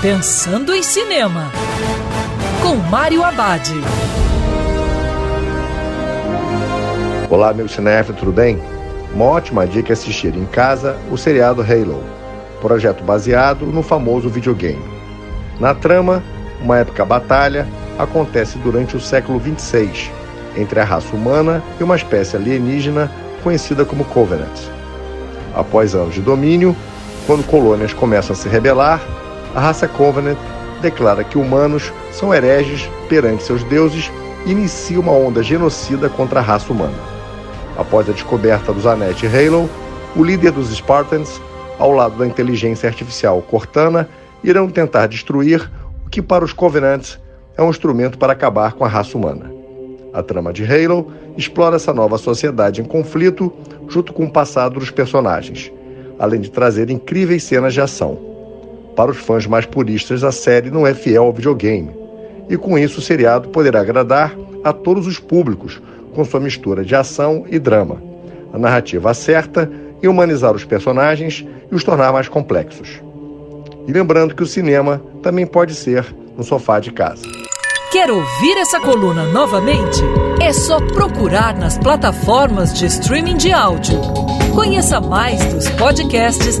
Pensando em Cinema, com Mário Abad. Olá, meu cinéfilo, tudo bem? Uma ótima dica é assistir em casa o seriado Halo, projeto baseado no famoso videogame. Na trama, uma épica batalha acontece durante o século 26 entre a raça humana e uma espécie alienígena conhecida como Covenant. Após anos de domínio, quando colônias começam a se rebelar, a raça Covenant declara que humanos são hereges perante seus deuses e inicia uma onda genocida contra a raça humana. Após a descoberta dos anéis de Halo, o líder dos Spartans, ao lado da inteligência artificial Cortana, irão tentar destruir o que para os Covenants é um instrumento para acabar com a raça humana. A trama de Halo explora essa nova sociedade em conflito junto com o passado dos personagens, além de trazer incríveis cenas de ação. Para os fãs mais puristas, a série não é fiel ao videogame, e com isso o seriado poderá agradar a todos os públicos com sua mistura de ação e drama. A narrativa acerta em humanizar os personagens e os tornar mais complexos. E lembrando que o cinema também pode ser no sofá de casa. Quer ouvir essa coluna novamente? É só procurar nas plataformas de streaming de áudio. Conheça mais dos podcasts